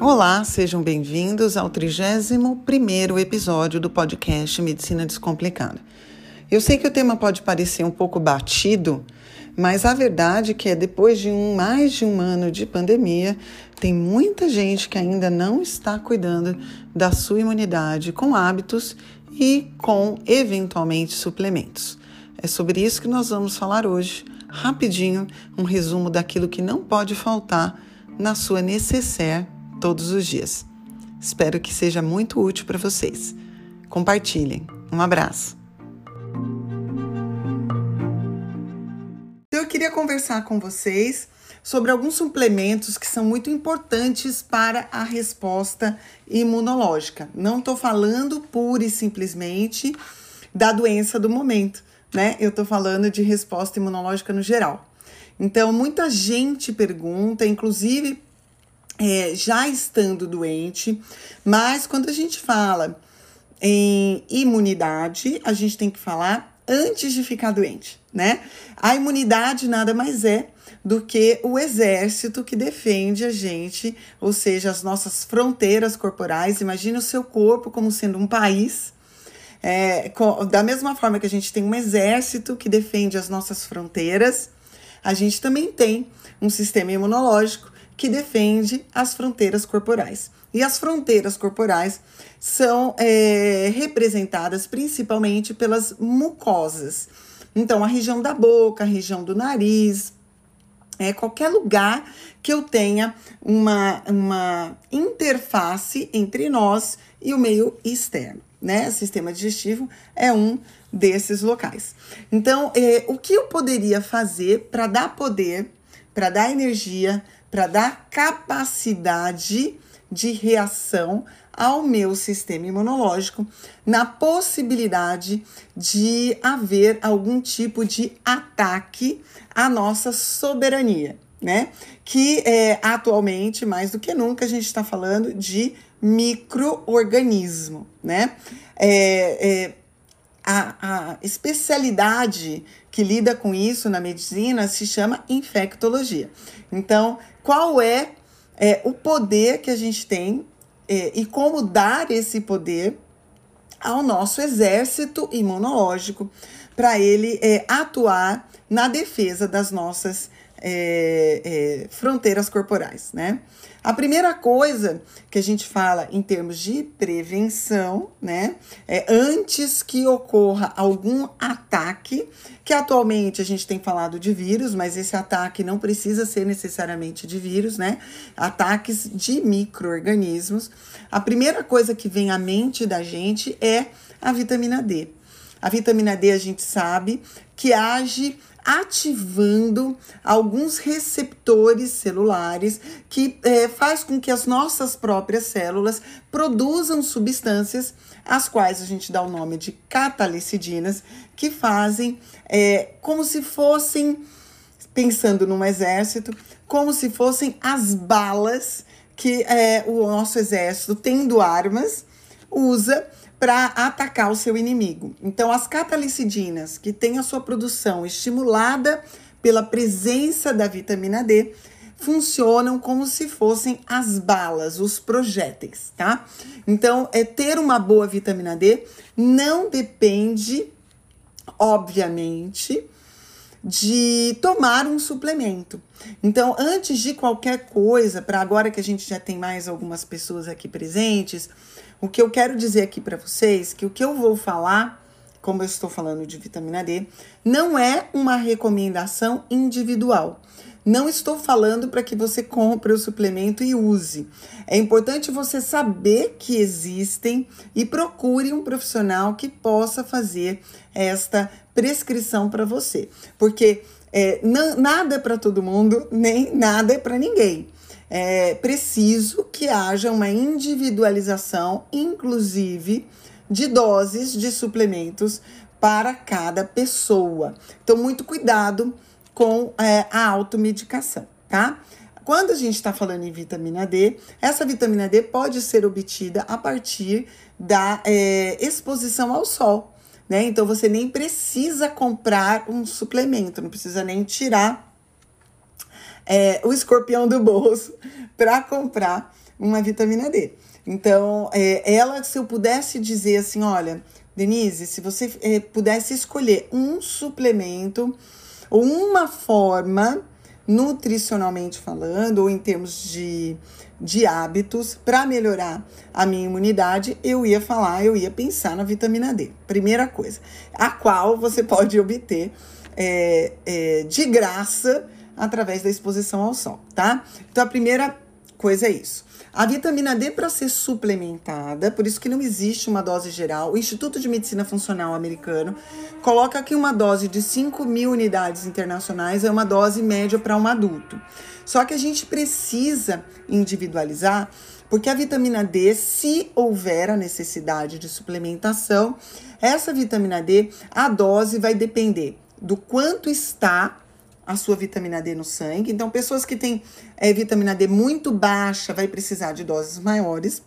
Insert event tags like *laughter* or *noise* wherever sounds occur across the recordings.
Olá, sejam bem-vindos ao 31º episódio do podcast Medicina Descomplicada. Eu sei que o tema pode parecer um pouco batido, mas a verdade é que é depois de um, mais de um ano de pandemia, tem muita gente que ainda não está cuidando da sua imunidade com hábitos e com eventualmente suplementos. É sobre isso que nós vamos falar hoje, rapidinho, um resumo daquilo que não pode faltar na sua necessaire todos os dias. Espero que seja muito útil para vocês. Compartilhem. Um abraço. Eu queria conversar com vocês sobre alguns suplementos que são muito importantes para a resposta imunológica. Não estou falando pura e simplesmente da doença do momento, né? Eu estou falando de resposta imunológica no geral. Então, muita gente pergunta, inclusive é, já estando doente, mas quando a gente fala em imunidade, a gente tem que falar antes de ficar doente, né? A imunidade nada mais é do que o exército que defende a gente, ou seja, as nossas fronteiras corporais. Imagina o seu corpo como sendo um país. É, com, da mesma forma que a gente tem um exército que defende as nossas fronteiras, a gente também tem um sistema imunológico que defende as fronteiras corporais. E as fronteiras corporais são é, representadas principalmente pelas mucosas. Então, a região da boca, a região do nariz, é qualquer lugar que eu tenha uma, uma interface entre nós e o meio externo, né? Sistema digestivo é um desses locais. Então, é, o que eu poderia fazer para dar poder, para dar energia, para dar capacidade de reação ao meu sistema imunológico na possibilidade de haver algum tipo de ataque à nossa soberania, né? Que é, atualmente, mais do que nunca, a gente está falando de microorganismo, né? É, é, a, a especialidade que lida com isso na medicina se chama infectologia. Então, qual é, é o poder que a gente tem é, e como dar esse poder ao nosso exército imunológico para ele é, atuar na defesa das nossas é, é, fronteiras corporais, né? A primeira coisa que a gente fala em termos de prevenção, né, é antes que ocorra algum ataque, que atualmente a gente tem falado de vírus, mas esse ataque não precisa ser necessariamente de vírus, né? Ataques de micro-organismos. A primeira coisa que vem à mente da gente é a vitamina D. A vitamina D a gente sabe que age ativando alguns receptores celulares que é, faz com que as nossas próprias células produzam substâncias as quais a gente dá o nome de catalicidinas que fazem é, como se fossem pensando num exército como se fossem as balas que é, o nosso exército tendo armas usa para atacar o seu inimigo. Então, as catalicidinas, que têm a sua produção estimulada pela presença da vitamina D, funcionam como se fossem as balas, os projéteis, tá? Então, é ter uma boa vitamina D não depende, obviamente, de tomar um suplemento. Então, antes de qualquer coisa, para agora que a gente já tem mais algumas pessoas aqui presentes, o que eu quero dizer aqui para vocês que o que eu vou falar, como eu estou falando de vitamina D, não é uma recomendação individual. Não estou falando para que você compre o suplemento e use. É importante você saber que existem e procure um profissional que possa fazer esta prescrição para você. Porque é, nada é para todo mundo, nem nada é para ninguém é preciso que haja uma individualização, inclusive de doses de suplementos para cada pessoa. Então, muito cuidado com é, a automedicação, tá? Quando a gente está falando em vitamina D, essa vitamina D pode ser obtida a partir da é, exposição ao sol, né? Então você nem precisa comprar um suplemento, não precisa nem tirar é, o escorpião do bolso *laughs* para comprar uma vitamina D. Então, é, ela, se eu pudesse dizer assim, olha, Denise, se você é, pudesse escolher um suplemento ou uma forma, nutricionalmente falando, ou em termos de, de hábitos, para melhorar a minha imunidade, eu ia falar, eu ia pensar na vitamina D. Primeira coisa, a qual você *laughs* pode obter é, é, de graça através da exposição ao sol, tá? Então, a primeira coisa é isso. A vitamina D para ser suplementada, por isso que não existe uma dose geral. O Instituto de Medicina Funcional americano coloca aqui uma dose de 5 mil unidades internacionais, é uma dose média para um adulto. Só que a gente precisa individualizar, porque a vitamina D, se houver a necessidade de suplementação, essa vitamina D, a dose vai depender do quanto está a sua vitamina D no sangue. Então, pessoas que têm é, vitamina D muito baixa vai precisar de doses maiores.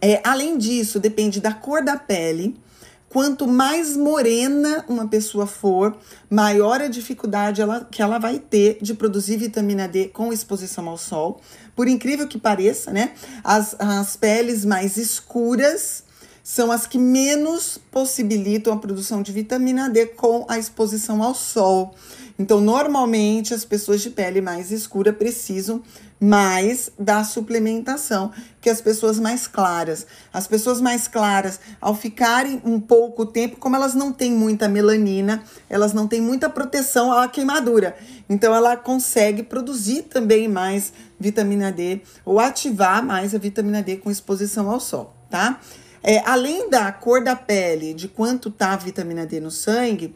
É, além disso, depende da cor da pele. Quanto mais morena uma pessoa for, maior a dificuldade ela, que ela vai ter de produzir vitamina D com exposição ao sol. Por incrível que pareça, né? As, as peles mais escuras são as que menos possibilitam a produção de vitamina D com a exposição ao sol. Então, normalmente, as pessoas de pele mais escura precisam mais da suplementação que as pessoas mais claras. As pessoas mais claras, ao ficarem um pouco tempo, como elas não têm muita melanina, elas não têm muita proteção à queimadura. Então, ela consegue produzir também mais vitamina D ou ativar mais a vitamina D com exposição ao sol, tá? É, além da cor da pele, de quanto tá a vitamina D no sangue,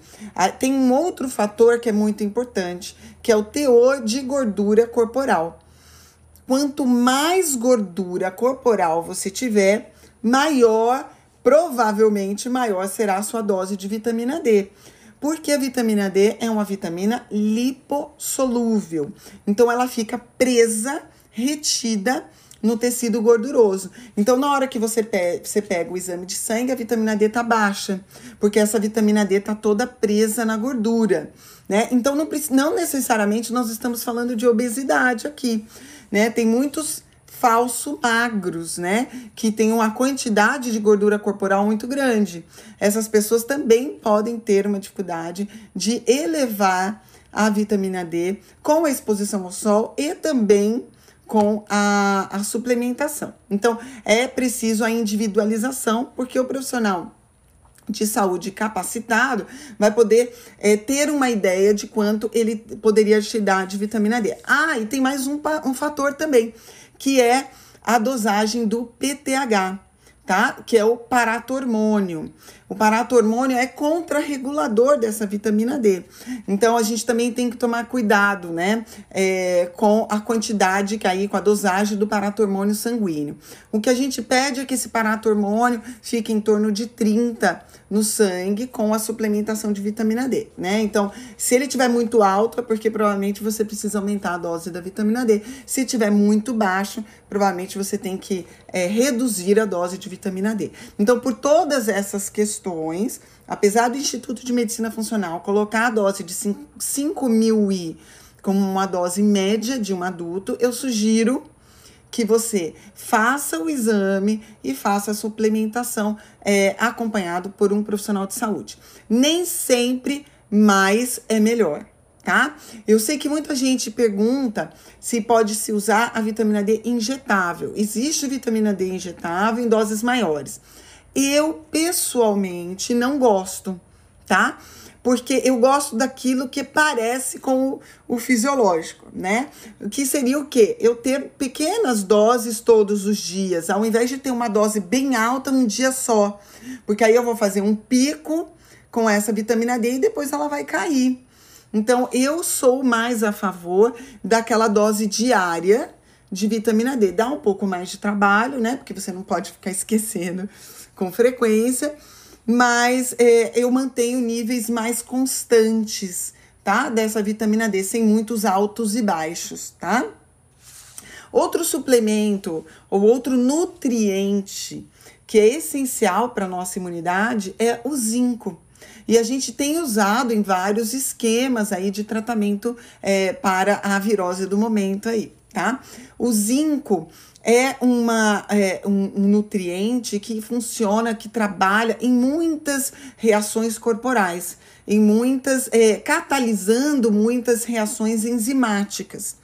tem um outro fator que é muito importante, que é o teor de gordura corporal. Quanto mais gordura corporal você tiver, maior, provavelmente maior será a sua dose de vitamina D. Porque a vitamina D é uma vitamina lipossolúvel. Então ela fica presa, retida no tecido gorduroso. Então, na hora que você, pe você pega o exame de sangue, a vitamina D tá baixa, porque essa vitamina D tá toda presa na gordura, né? Então, não, não necessariamente nós estamos falando de obesidade aqui, né? Tem muitos falso magros, né? Que tem uma quantidade de gordura corporal muito grande. Essas pessoas também podem ter uma dificuldade de elevar a vitamina D com a exposição ao sol e também com a, a suplementação. Então, é preciso a individualização, porque o profissional de saúde capacitado vai poder é, ter uma ideia de quanto ele poderia te dar de vitamina D. Ah, e tem mais um, um fator também, que é a dosagem do PTH, tá? Que é o paratormônio. O paratormônio é contrarregulador dessa vitamina D. Então a gente também tem que tomar cuidado, né? É, com a quantidade que aí, com a dosagem do paratormônio sanguíneo. O que a gente pede é que esse paratormônio fique em torno de 30 no sangue com a suplementação de vitamina D, né? Então, se ele tiver muito alto, é porque provavelmente você precisa aumentar a dose da vitamina D. Se tiver muito baixo, provavelmente você tem que é, reduzir a dose de vitamina D. Então, por todas essas questões questões, apesar do Instituto de Medicina Funcional colocar a dose de 5 mil I como uma dose média de um adulto, eu sugiro que você faça o exame e faça a suplementação é, acompanhado por um profissional de saúde. Nem sempre mais é melhor, tá? Eu sei que muita gente pergunta se pode se usar a vitamina D injetável. Existe vitamina D injetável em doses maiores. Eu, pessoalmente, não gosto, tá? Porque eu gosto daquilo que parece com o, o fisiológico, né? O que seria o quê? Eu ter pequenas doses todos os dias, ao invés de ter uma dose bem alta num dia só. Porque aí eu vou fazer um pico com essa vitamina D e depois ela vai cair. Então, eu sou mais a favor daquela dose diária de vitamina D. Dá um pouco mais de trabalho, né? Porque você não pode ficar esquecendo com frequência, mas é, eu mantenho níveis mais constantes, tá? Dessa vitamina D, sem muitos altos e baixos, tá? Outro suplemento ou outro nutriente que é essencial para nossa imunidade é o zinco. E a gente tem usado em vários esquemas aí de tratamento é, para a virose do momento aí, tá? O zinco é, uma, é um, um, nutriente que funciona, que trabalha em muitas reações corporais, em muitas, é, catalisando muitas reações enzimáticas.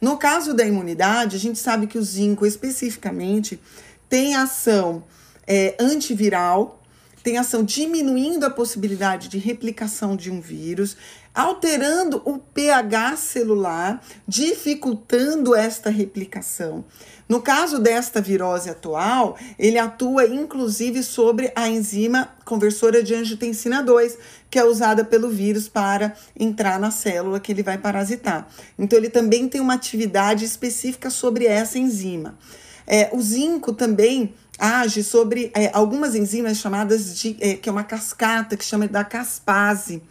No caso da imunidade, a gente sabe que o zinco especificamente tem ação é, antiviral, tem ação diminuindo a possibilidade de replicação de um vírus, alterando o pH celular, dificultando esta replicação. No caso desta virose atual, ele atua inclusive sobre a enzima conversora de angiotensina 2, que é usada pelo vírus para entrar na célula que ele vai parasitar. Então, ele também tem uma atividade específica sobre essa enzima. É, o zinco também age sobre é, algumas enzimas chamadas de, é, que é uma cascata, que chama da caspase.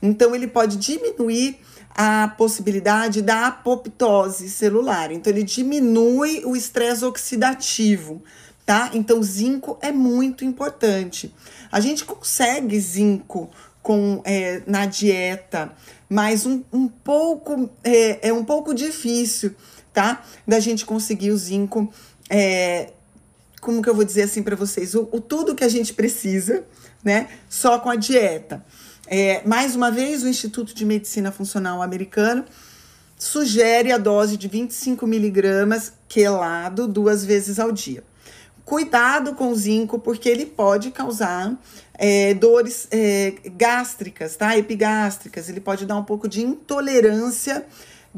Então, ele pode diminuir a possibilidade da apoptose celular. Então, ele diminui o estresse oxidativo, tá? Então, zinco é muito importante. A gente consegue zinco com, é, na dieta, mas um, um pouco é, é um pouco difícil, tá? Da gente conseguir o zinco. É, como que eu vou dizer assim para vocês? O, o tudo que a gente precisa, né? Só com a dieta. É, mais uma vez, o Instituto de Medicina Funcional americano sugere a dose de 25 miligramas quelado duas vezes ao dia. Cuidado com o zinco, porque ele pode causar é, dores é, gástricas, tá? Epigástricas. Ele pode dar um pouco de intolerância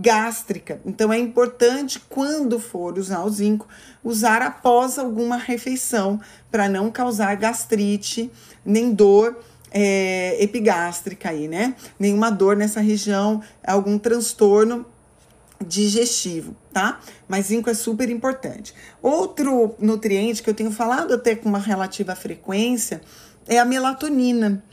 gástrica. Então é importante, quando for usar o zinco, usar após alguma refeição, para não causar gastrite nem dor é, epigástrica aí, né? Nenhuma dor nessa região, algum transtorno digestivo, tá? Mas zinco é super importante. Outro nutriente que eu tenho falado até com uma relativa frequência é a melatonina.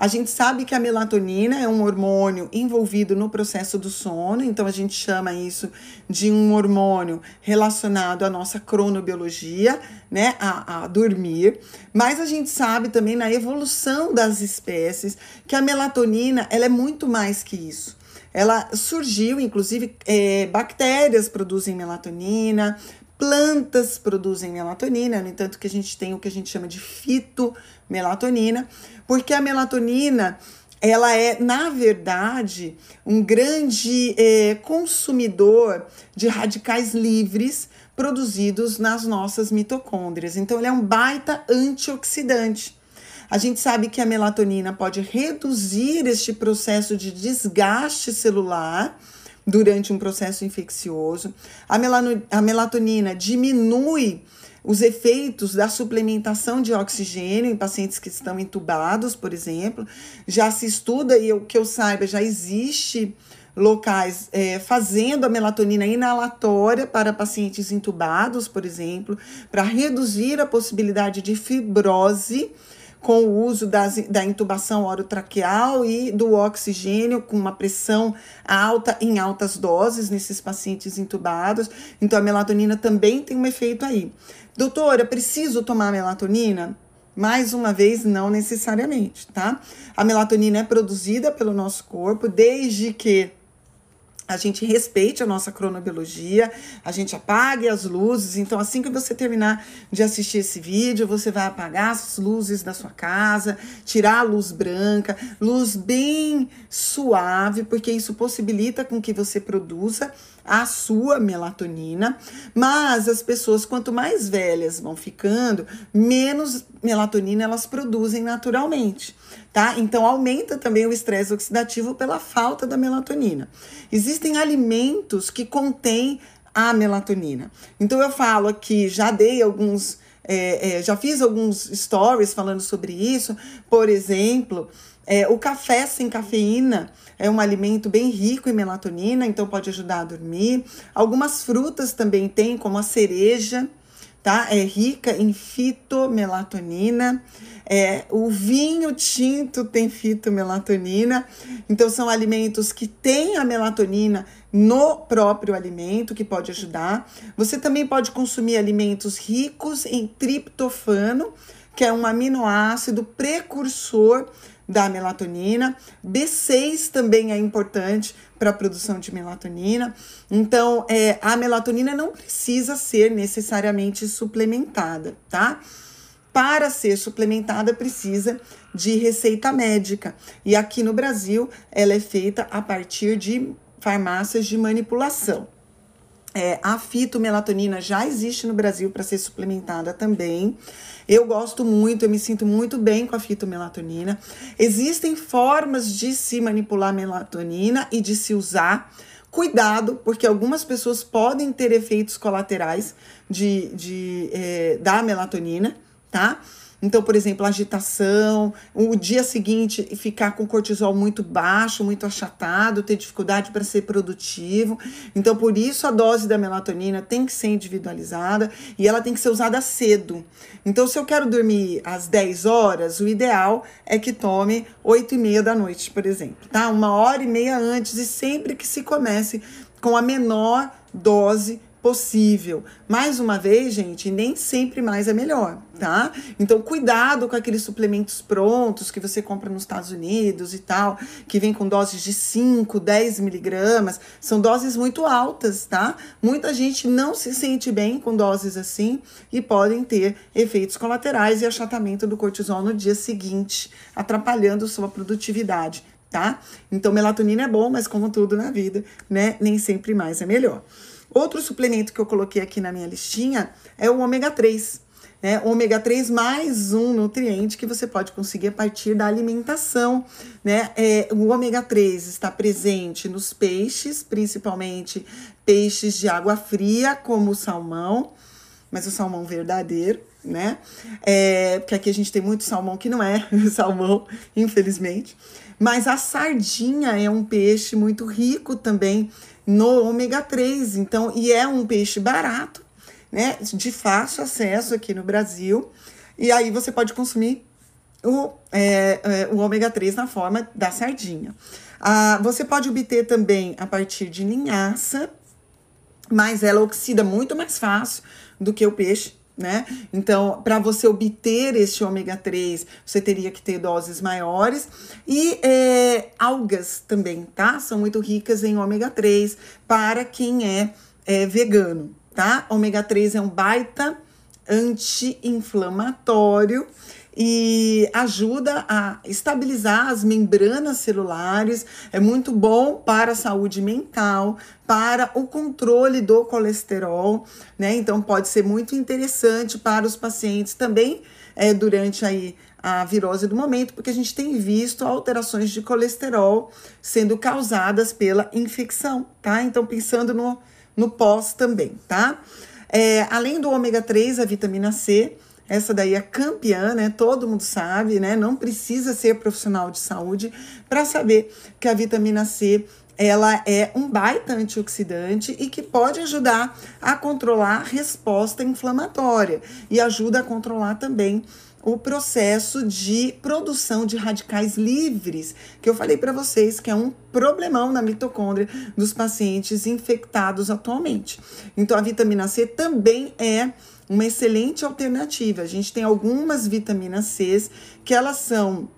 A gente sabe que a melatonina é um hormônio envolvido no processo do sono, então a gente chama isso de um hormônio relacionado à nossa cronobiologia, né, a, a dormir. Mas a gente sabe também na evolução das espécies que a melatonina ela é muito mais que isso. Ela surgiu, inclusive, é, bactérias produzem melatonina, plantas produzem melatonina, no entanto que a gente tem o que a gente chama de fitomelatonina, porque a melatonina ela é, na verdade, um grande é, consumidor de radicais livres produzidos nas nossas mitocôndrias. Então, ele é um baita antioxidante. A gente sabe que a melatonina pode reduzir este processo de desgaste celular durante um processo infeccioso. A, a melatonina diminui os efeitos da suplementação de oxigênio em pacientes que estão entubados, por exemplo. Já se estuda, e o que eu saiba, já existe locais é, fazendo a melatonina inalatória para pacientes entubados, por exemplo, para reduzir a possibilidade de fibrose com o uso das, da intubação orotraqueal e do oxigênio com uma pressão alta em altas doses nesses pacientes intubados. Então, a melatonina também tem um efeito aí. Doutora, preciso tomar melatonina? Mais uma vez, não necessariamente, tá? A melatonina é produzida pelo nosso corpo desde que a gente respeite a nossa cronobiologia, a gente apague as luzes. Então, assim que você terminar de assistir esse vídeo, você vai apagar as luzes da sua casa, tirar a luz branca, luz bem suave, porque isso possibilita com que você produza a sua melatonina. Mas as pessoas, quanto mais velhas vão ficando, menos melatonina elas produzem naturalmente tá? Então aumenta também o estresse oxidativo pela falta da melatonina. Existem alimentos que contêm a melatonina. Então eu falo aqui, já dei alguns, é, é, já fiz alguns stories falando sobre isso. Por exemplo, é, o café sem cafeína é um alimento bem rico em melatonina, então pode ajudar a dormir. Algumas frutas também tem, como a cereja, tá? É rica em fitomelatonina. É, o vinho tinto tem fitomelatonina. Então, são alimentos que têm a melatonina no próprio alimento, que pode ajudar. Você também pode consumir alimentos ricos em triptofano, que é um aminoácido precursor da melatonina. B6 também é importante para a produção de melatonina. Então, é, a melatonina não precisa ser necessariamente suplementada, tá? Para ser suplementada, precisa de receita médica. E aqui no Brasil, ela é feita a partir de farmácias de manipulação. É, a fitomelatonina já existe no Brasil para ser suplementada também. Eu gosto muito, eu me sinto muito bem com a fitomelatonina. Existem formas de se manipular melatonina e de se usar. Cuidado, porque algumas pessoas podem ter efeitos colaterais de, de, é, da melatonina, tá? Então, por exemplo, agitação, o dia seguinte ficar com cortisol muito baixo, muito achatado, ter dificuldade para ser produtivo. Então, por isso a dose da melatonina tem que ser individualizada e ela tem que ser usada cedo. Então, se eu quero dormir às 10 horas, o ideal é que tome 8 e meia da noite, por exemplo, tá? Uma hora e meia antes e sempre que se comece com a menor dose possível. Mais uma vez, gente, nem sempre mais é melhor, tá? Então, cuidado com aqueles suplementos prontos que você compra nos Estados Unidos e tal, que vem com doses de 5, 10 miligramas. São doses muito altas, tá? Muita gente não se sente bem com doses assim e podem ter efeitos colaterais e achatamento do cortisol no dia seguinte, atrapalhando sua produtividade. Tá? Então, melatonina é bom, mas como tudo na vida, né? Nem sempre mais é melhor. Outro suplemento que eu coloquei aqui na minha listinha é o ômega 3. Né? O ômega 3 mais um nutriente que você pode conseguir a partir da alimentação. Né? É, o ômega 3 está presente nos peixes, principalmente peixes de água fria, como o salmão, mas o salmão verdadeiro, né? É, porque aqui a gente tem muito salmão que não é *laughs* salmão, infelizmente. Mas a sardinha é um peixe muito rico também no ômega 3. Então, e é um peixe barato, né? De fácil acesso aqui no Brasil. E aí você pode consumir o, é, é, o ômega 3 na forma da sardinha. Ah, você pode obter também a partir de linhaça, mas ela oxida muito mais fácil do que o peixe né? Então, para você obter este ômega 3, você teria que ter doses maiores. E é, algas também, tá? São muito ricas em ômega 3 para quem é, é vegano, tá? Ômega 3 é um baita anti-inflamatório e ajuda a estabilizar as membranas celulares, é muito bom para a saúde mental, para o controle do colesterol, né? Então pode ser muito interessante para os pacientes também é, durante aí a virose do momento, porque a gente tem visto alterações de colesterol sendo causadas pela infecção, tá? Então pensando no, no pós também, tá? É, além do ômega 3, a vitamina C, essa daí é campeã, né? Todo mundo sabe, né? Não precisa ser profissional de saúde para saber que a vitamina C ela é um baita antioxidante e que pode ajudar a controlar a resposta inflamatória e ajuda a controlar também o processo de produção de radicais livres, que eu falei para vocês que é um problemão na mitocôndria dos pacientes infectados atualmente. Então a vitamina C também é uma excelente alternativa. A gente tem algumas vitaminas C que elas são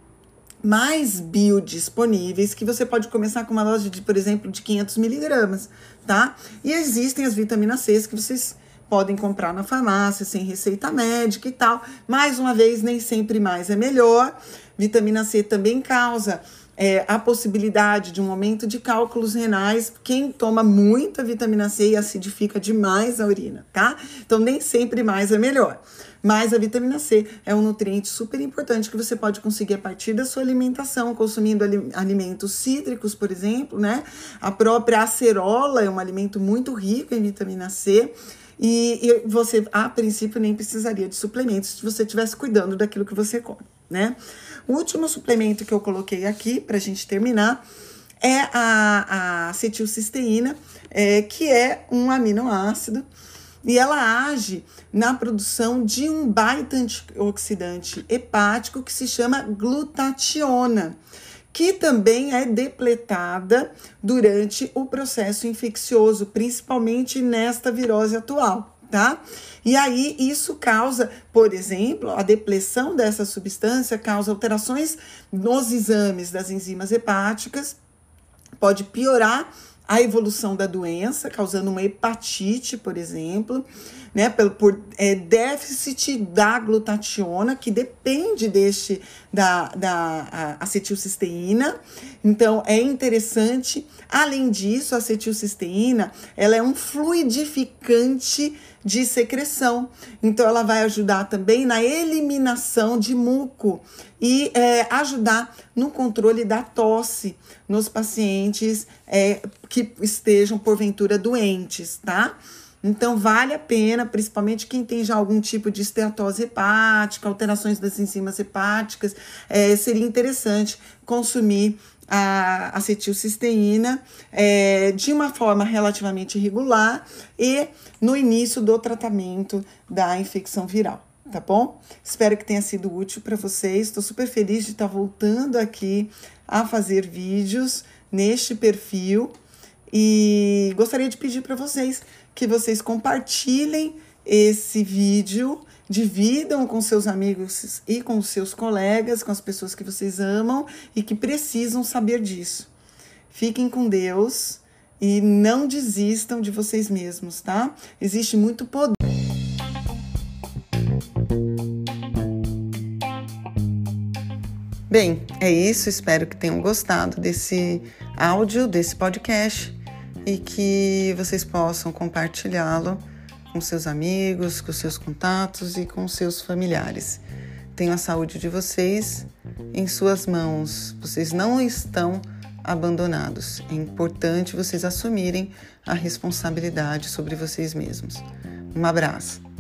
mais biodisponíveis, que você pode começar com uma dose de, por exemplo, de 500 miligramas, tá? E existem as vitaminas C que vocês podem comprar na farmácia sem receita médica e tal. Mais uma vez, nem sempre mais é melhor. Vitamina C também causa é, a possibilidade de um aumento de cálculos renais. Quem toma muita vitamina C e acidifica demais a urina, tá? Então, nem sempre mais é melhor. Mas a vitamina C é um nutriente super importante que você pode conseguir a partir da sua alimentação, consumindo alimentos cítricos, por exemplo, né? A própria acerola é um alimento muito rico em vitamina C. E, e você, a princípio, nem precisaria de suplementos se você estivesse cuidando daquilo que você come, né? O último suplemento que eu coloquei aqui, para a gente terminar, é a, a acetilcisteína, é, que é um aminoácido e ela age na produção de um baita antioxidante hepático que se chama glutationa, que também é depletada durante o processo infeccioso, principalmente nesta virose atual, tá? E aí isso causa, por exemplo, a depressão dessa substância causa alterações nos exames das enzimas hepáticas, pode piorar a evolução da doença, causando uma hepatite, por exemplo, né, por, por é, déficit da glutationa, que depende deste da, da acetilcisteína. Então, é interessante. Além disso, a acetilcisteína, ela é um fluidificante de secreção. Então, ela vai ajudar também na eliminação de muco e é, ajudar no controle da tosse nos pacientes é, que estejam, porventura, doentes, tá? Então, vale a pena, principalmente quem tem já algum tipo de esteatose hepática, alterações das enzimas hepáticas, é, seria interessante consumir a acetilcisteína é, de uma forma relativamente regular e no início do tratamento da infecção viral, tá bom? Espero que tenha sido útil para vocês. Estou super feliz de estar voltando aqui a fazer vídeos neste perfil e gostaria de pedir para vocês que vocês compartilhem esse vídeo, dividam com seus amigos e com seus colegas, com as pessoas que vocês amam e que precisam saber disso. Fiquem com Deus e não desistam de vocês mesmos, tá? Existe muito poder. Bem, é isso. Espero que tenham gostado desse áudio, desse podcast e que vocês possam compartilhá-lo com seus amigos, com seus contatos e com seus familiares. Tenho a saúde de vocês em suas mãos. Vocês não estão abandonados. É importante vocês assumirem a responsabilidade sobre vocês mesmos. Um abraço.